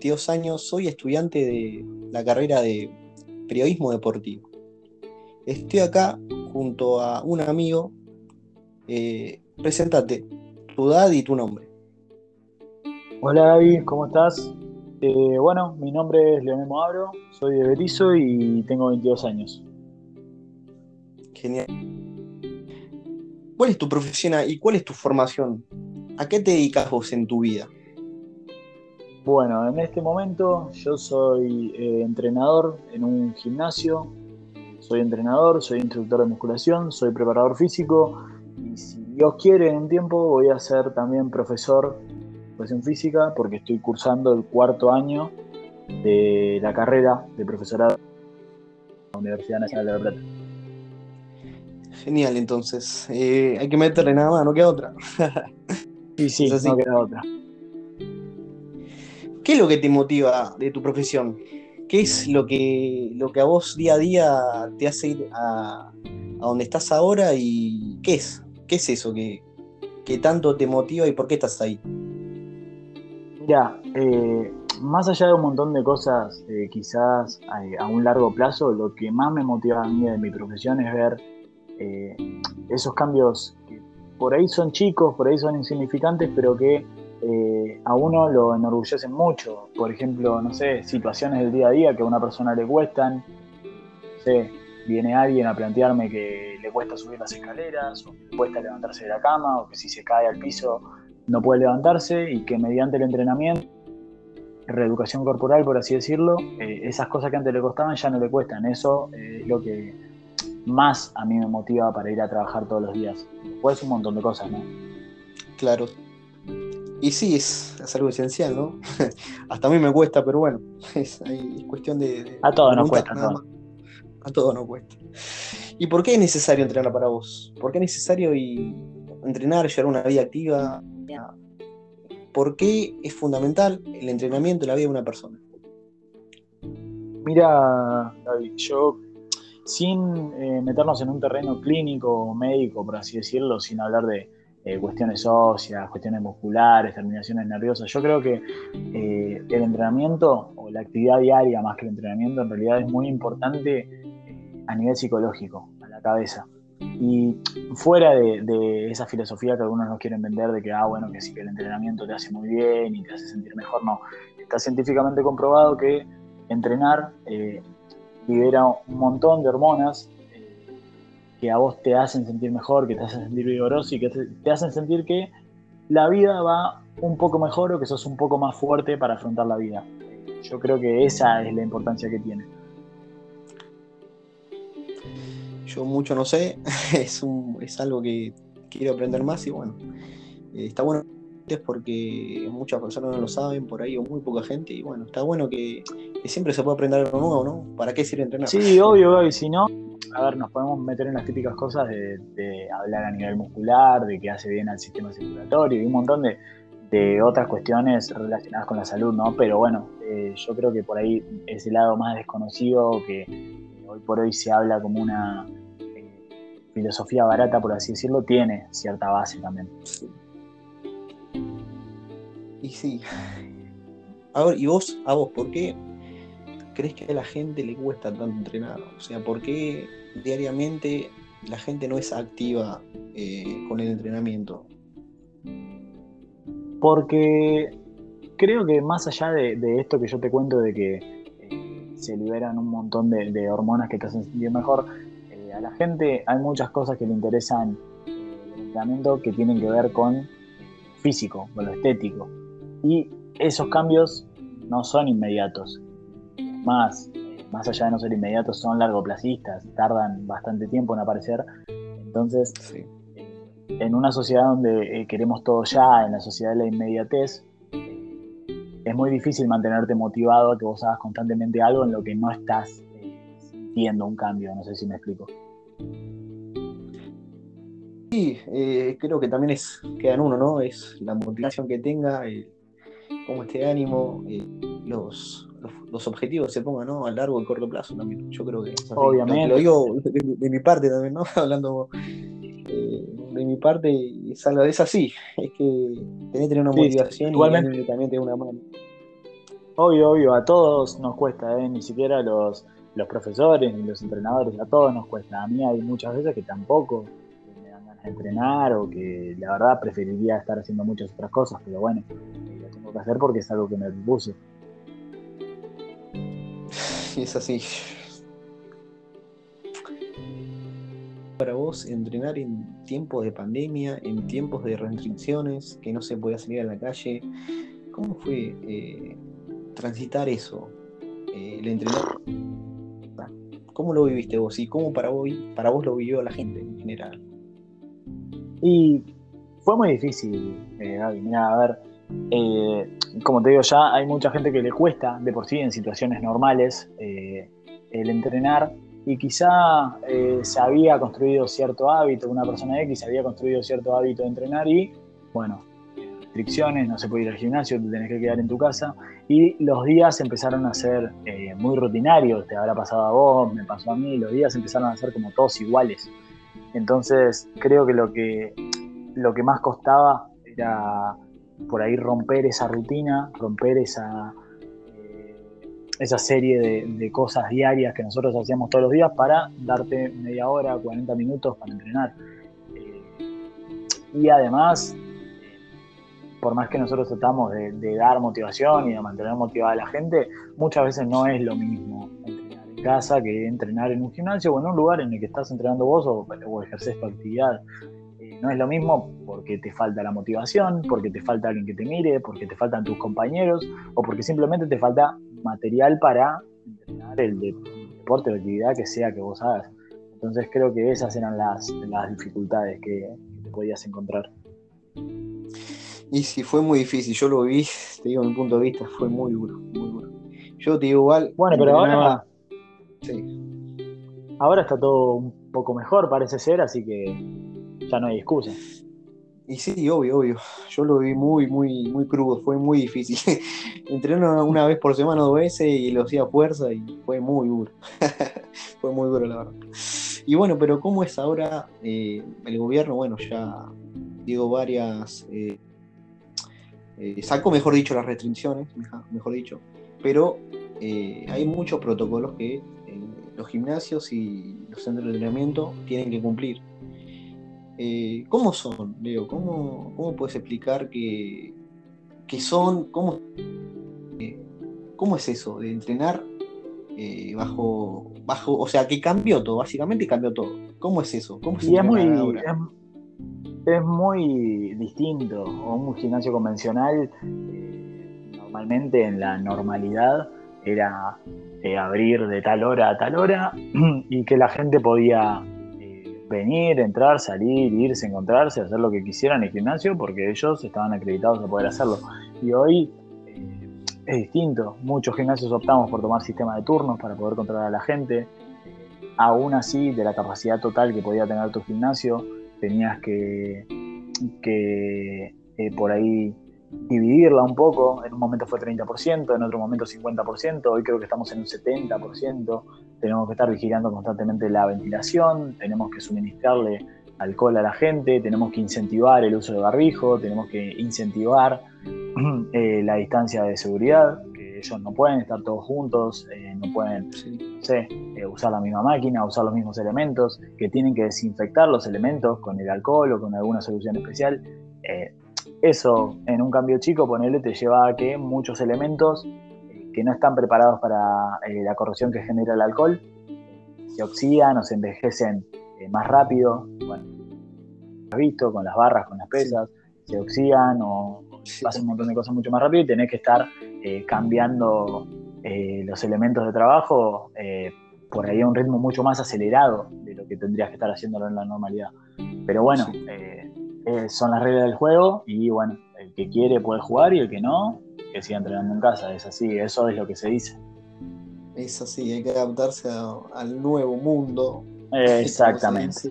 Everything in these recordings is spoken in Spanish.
22 años, soy estudiante de la carrera de periodismo deportivo. Estoy acá junto a un amigo. Eh, preséntate, tu edad y tu nombre. Hola David, ¿cómo estás? Eh, bueno, mi nombre es Leonel Moabro, soy de Berizo y tengo 22 años. Genial. ¿Cuál es tu profesión y cuál es tu formación? ¿A qué te dedicas vos en tu vida? Bueno, en este momento yo soy eh, entrenador en un gimnasio, soy entrenador, soy instructor de musculación, soy preparador físico y si Dios quiere en un tiempo voy a ser también profesor de educación física porque estoy cursando el cuarto año de la carrera de profesorado en la Universidad Nacional de La Plata. Genial, entonces. Eh, hay que meterle nada más, no queda otra. sí, sí, no queda otra. ¿Qué es lo que te motiva de tu profesión? ¿Qué es lo que, lo que a vos día a día te hace ir a, donde estás ahora y qué es? ¿Qué es eso que, tanto te motiva y por qué estás ahí? Mira, eh, más allá de un montón de cosas, eh, quizás a, un largo plazo, lo que más me motiva a mí de mi profesión es ver eh, esos cambios que por ahí son chicos, por ahí son insignificantes, pero que eh, a uno lo enorgullecen mucho. Por ejemplo, no sé, situaciones del día a día que a una persona le cuestan. No sé, viene alguien a plantearme que le cuesta subir las escaleras, o que le cuesta levantarse de la cama, o que si se cae al piso no puede levantarse y que mediante el entrenamiento, reeducación corporal, por así decirlo, eh, esas cosas que antes le costaban ya no le cuestan. Eso es lo que más a mí me motiva para ir a trabajar todos los días. Después un montón de cosas, ¿no? Claro, y sí, es, algo esencial, ¿no? Hasta a mí me cuesta, pero bueno, es, cuestión de... a todos nos cuesta, A todos nos cuesta. ¿Y por qué es necesario entrenar para vos? ¿Por qué es necesario y entrenar, llevar una vida activa? ¿Por qué es fundamental el entrenamiento en la vida de una persona? Mira, David, yo sin eh, meternos en un terreno clínico o médico, por así decirlo, sin hablar de, eh, cuestiones óseas, cuestiones musculares, terminaciones nerviosas. Yo creo que eh, el entrenamiento o la actividad diaria más que el entrenamiento en realidad es muy importante eh, a nivel psicológico, a la cabeza. Y fuera de, esa filosofía que algunos nos quieren vender de que, ah, bueno, que sí que el entrenamiento te hace muy bien y te hace sentir mejor, no. Está científicamente comprobado que entrenar libera un montón de hormonas que a vos te hacen sentir mejor, que te hacen sentir vigoroso y que te, hacen sentir que la vida va un poco mejor o que sos un poco más fuerte para afrontar la vida. Yo creo que esa es la importancia que tiene. Yo mucho no sé, es, es algo que quiero aprender más y bueno, eh, está bueno porque muchas personas no lo saben por ahí o muy poca gente y bueno, está bueno que, siempre se puede aprender algo nuevo, ¿no? ¿Para qué sirve entrenar? Sí, obvio, y si no, a ver, nos podemos meter en las típicas cosas de, hablar a nivel muscular, de que hace bien al sistema circulatorio y un montón de, otras cuestiones relacionadas con la salud, ¿no? Pero bueno, eh, yo creo que por ahí ese lado más desconocido que hoy por hoy se habla como una eh, filosofía barata, por así decirlo, tiene cierta base también. Y sí. Ahora, ¿y vos, a vos, por qué crees que a la gente le cuesta tanto entrenar? O sea, ¿por qué diariamente la gente no es activa eh, con el entrenamiento? Porque creo que más allá de, esto que yo te cuento de que eh, se liberan un montón de, hormonas que te hacen sentir mejor, eh, a la gente hay muchas cosas que le interesan el entrenamiento que tienen que ver con físico, con lo estético. Y esos cambios no son inmediatos. Más, más allá de no ser inmediatos, son largoplacistas, tardan bastante tiempo en aparecer. Entonces, en una sociedad donde eh, queremos todo ya, en la sociedad de la inmediatez, es muy difícil mantenerte motivado a que vos hagas constantemente algo en lo que no estás eh, sintiendo un cambio. No sé si me explico. Sí, eh, creo que también es, queda en uno, ¿no? Es la motivación que tenga, como este ánimo, los, los, objetivos se pongan ¿no? a largo y corto plazo también. Yo creo que Obviamente. Lo, digo de, mi parte también, ¿no? Hablando eh, de mi parte, es, es así. Es que tenés que tener una motivación y también tener una mano. Obvio, obvio, a todos nos cuesta, ¿eh? ni siquiera los, los profesores ni los entrenadores, a todos nos cuesta. A mí hay muchas veces que tampoco entrenar o que la verdad preferiría estar haciendo muchas otras cosas, pero bueno, lo tengo que hacer porque es algo que me propuse. Es así. Para vos, entrenar en tiempos de pandemia, en tiempos de restricciones, que no se podía salir a la calle, ¿cómo fue eh, transitar eso? Eh, el entrenar. ¿Cómo lo viviste vos y cómo para vos, para vos lo vivió la gente en general? Y fue muy difícil, eh, Gaby. Mira, a ver, eh, como te digo, ya hay mucha gente que le cuesta de por sí en situaciones normales el entrenar y quizá se había construido cierto hábito, una persona X había construido cierto hábito de entrenar y, bueno, restricciones, no se puede ir al gimnasio, te tenés que quedar en tu casa. Y los días empezaron a ser eh, muy rutinarios, te habrá pasado a vos, me pasó a mí, los días empezaron a ser como todos iguales. Entonces creo que lo que, lo que más costaba era por ahí romper esa rutina, romper esa, eh, esa serie de, de, cosas diarias que nosotros hacíamos todos los días para darte media hora, 40 minutos para entrenar. Eh, y además por más que nosotros tratamos de, dar motivación y de mantener motivada a la gente, muchas veces no es lo mismo casa que entrenar en un gimnasio o en un lugar en el que estás entrenando vos o, o ejerces tu actividad. Eh, no es lo mismo porque te falta la motivación, porque te falta alguien que te mire, porque te faltan tus compañeros o porque simplemente te falta material para entrenar el, deporte o actividad que sea que vos hagas. Entonces creo que esas eran las, las dificultades que, que te podías encontrar. Y sí, fue muy difícil. Yo lo vi, te digo, mi punto de vista, fue muy duro, muy duro. Yo te digo igual. Bueno, pero ahora. Sí. Ahora está todo un poco mejor, parece ser, así que ya no hay excusa. Y sí, obvio, obvio. Yo lo vi muy, muy, muy crudo, fue muy difícil. Entrené una vez por semana, dos veces, y lo hacía a fuerza y fue muy duro. fue muy duro, la verdad. Y bueno, pero ¿cómo es ahora eh, el gobierno? Bueno, ya digo varias. Eh, eh, saco, mejor dicho, las restricciones, mejor dicho, pero eh, hay muchos protocolos que gimnasios y los centros de entrenamiento tienen que cumplir. ¿Cómo son, Leo? ¿Cómo, cómo puedes explicar que, que son, cómo, cómo es eso de entrenar bajo, bajo, o sea, que cambió todo, básicamente cambió todo? ¿Cómo es eso? ¿Cómo es muy, es muy distinto. Un gimnasio convencional, eh, normalmente en la normalidad, era eh, abrir de tal hora a tal hora y que la gente podía eh, venir, entrar, salir, irse, encontrarse, hacer lo que quisieran en el gimnasio porque ellos estaban acreditados a poder hacerlo. Y hoy es distinto. Muchos gimnasios optamos por tomar sistema de turnos para poder controlar a la gente. Aún así, de la capacidad total que podía tener tu gimnasio, tenías que, que eh, por ahí dividirla un poco. En un momento fue 30%, en otro momento 50%, hoy creo que estamos en un 70%. Tenemos que estar vigilando constantemente la ventilación, tenemos que suministrarle alcohol a la gente, tenemos que incentivar el uso de barbijo, tenemos que incentivar eh, la distancia de seguridad ellos no pueden estar todos juntos, eh, no pueden eh, usar la misma máquina, usar los mismos elementos, que tienen que desinfectar los elementos con el alcohol o con alguna solución especial. Eh, eso en un cambio chico, ponerle, te lleva a que muchos elementos que no están preparados para la corrosión que genera el alcohol se oxidan o se envejecen más rápido. Bueno, has visto con las barras, con las pesas, se oxidan o pasa un montón de cosas mucho más rápido y tenés que estar eh, cambiando eh, los elementos de trabajo eh, por ahí a un ritmo mucho más acelerado de lo que tendrías que estar haciéndolo en la normalidad. Pero bueno, son las reglas del juego y bueno, el que quiere puede jugar y el que no, que siga entrenando en casa. Es así, eso es lo que se dice. Es así, hay que adaptarse al nuevo mundo. Exactamente.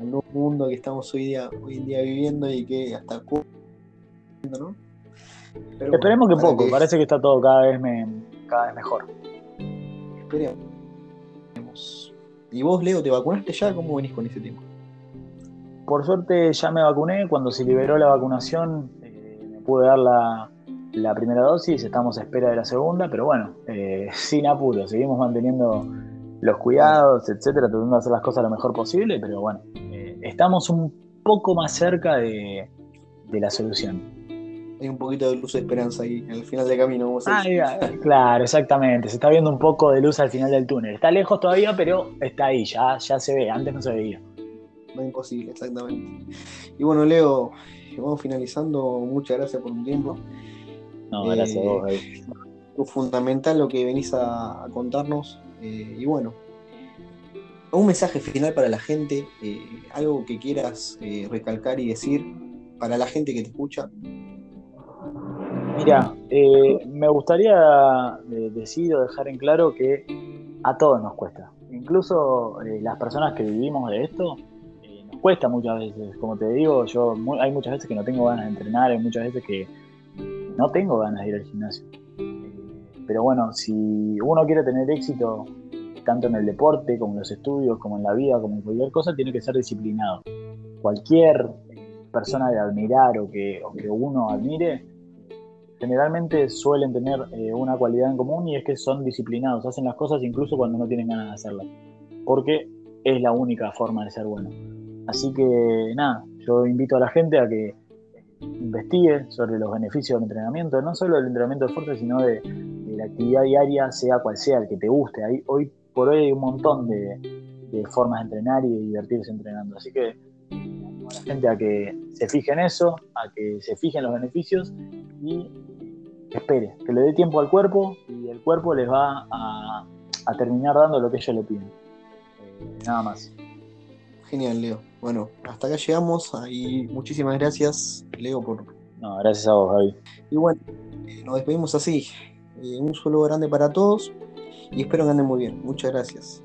Al nuevo mundo que estamos hoy, día, hoy en día viviendo y que hasta Esperemos que poco, parece que está todo cada vez, cada vez mejor. Esperemos. ¿Y vos, Leo, te vacunaste ya? ¿Cómo venís con ese tema? Por suerte ya me vacuné. Cuando se liberó la vacunación, eh, me pude dar la, la primera dosis, estamos a espera de la segunda, pero bueno, eh, sin apuro, seguimos manteniendo los cuidados, etcétera, tratando de hacer las cosas lo mejor posible, pero bueno, eh, estamos un poco más cerca de, la solución. Hay un poquito de luz de esperanza ahí, en el final del camino. Ah, claro, exactamente. Se está viendo un poco de luz al final del túnel. Está lejos todavía, pero está ahí, ya, ya se ve. Antes no se veía. No es imposible, exactamente. Y bueno, Leo, vamos finalizando. Muchas gracias por un tiempo. No, gracias a vos, Es fundamental lo que venís a, contarnos. Eh, y bueno, un mensaje final para la gente, eh, algo que quieras eh, recalcar y decir para la gente que te escucha. Mira, me gustaría decir o dejar en claro que a todos nos cuesta. Incluso las personas que vivimos de esto, cuesta muchas veces. Como te digo, yo hay muchas veces que no tengo ganas de entrenar, hay muchas veces que no tengo ganas de ir al gimnasio. Pero bueno, si uno quiere tener éxito tanto en el deporte, como en los estudios, como en la vida, como en cualquier cosa, tiene que ser disciplinado. Cualquier persona de admirar o que, uno admire, generalmente suelen tener eh, una cualidad en común y es que son disciplinados, hacen las cosas incluso cuando no tienen ganas de hacerlas, porque es la única forma de ser bueno. Así que nada, yo invito a la gente a que investigue sobre los beneficios del entrenamiento, no solo del entrenamiento de fuerza, sino de, la actividad diaria, sea cual sea, el que te guste. Hay, hoy por hoy hay un montón de, formas de entrenar y de divertirse entrenando. Así que a la gente a que se fije en eso, a que se fije en los beneficios y espere, que le dé tiempo al cuerpo y el cuerpo les va a, terminar dando lo que ellos le piden. Eh, nada más. Genial, Leo. Bueno, hasta acá llegamos y muchísimas gracias, Leo, por. No, gracias a vos, Javi. Y bueno, eh, nos despedimos así. Eh, un saludo grande para todos y espero que anden muy bien. Muchas gracias.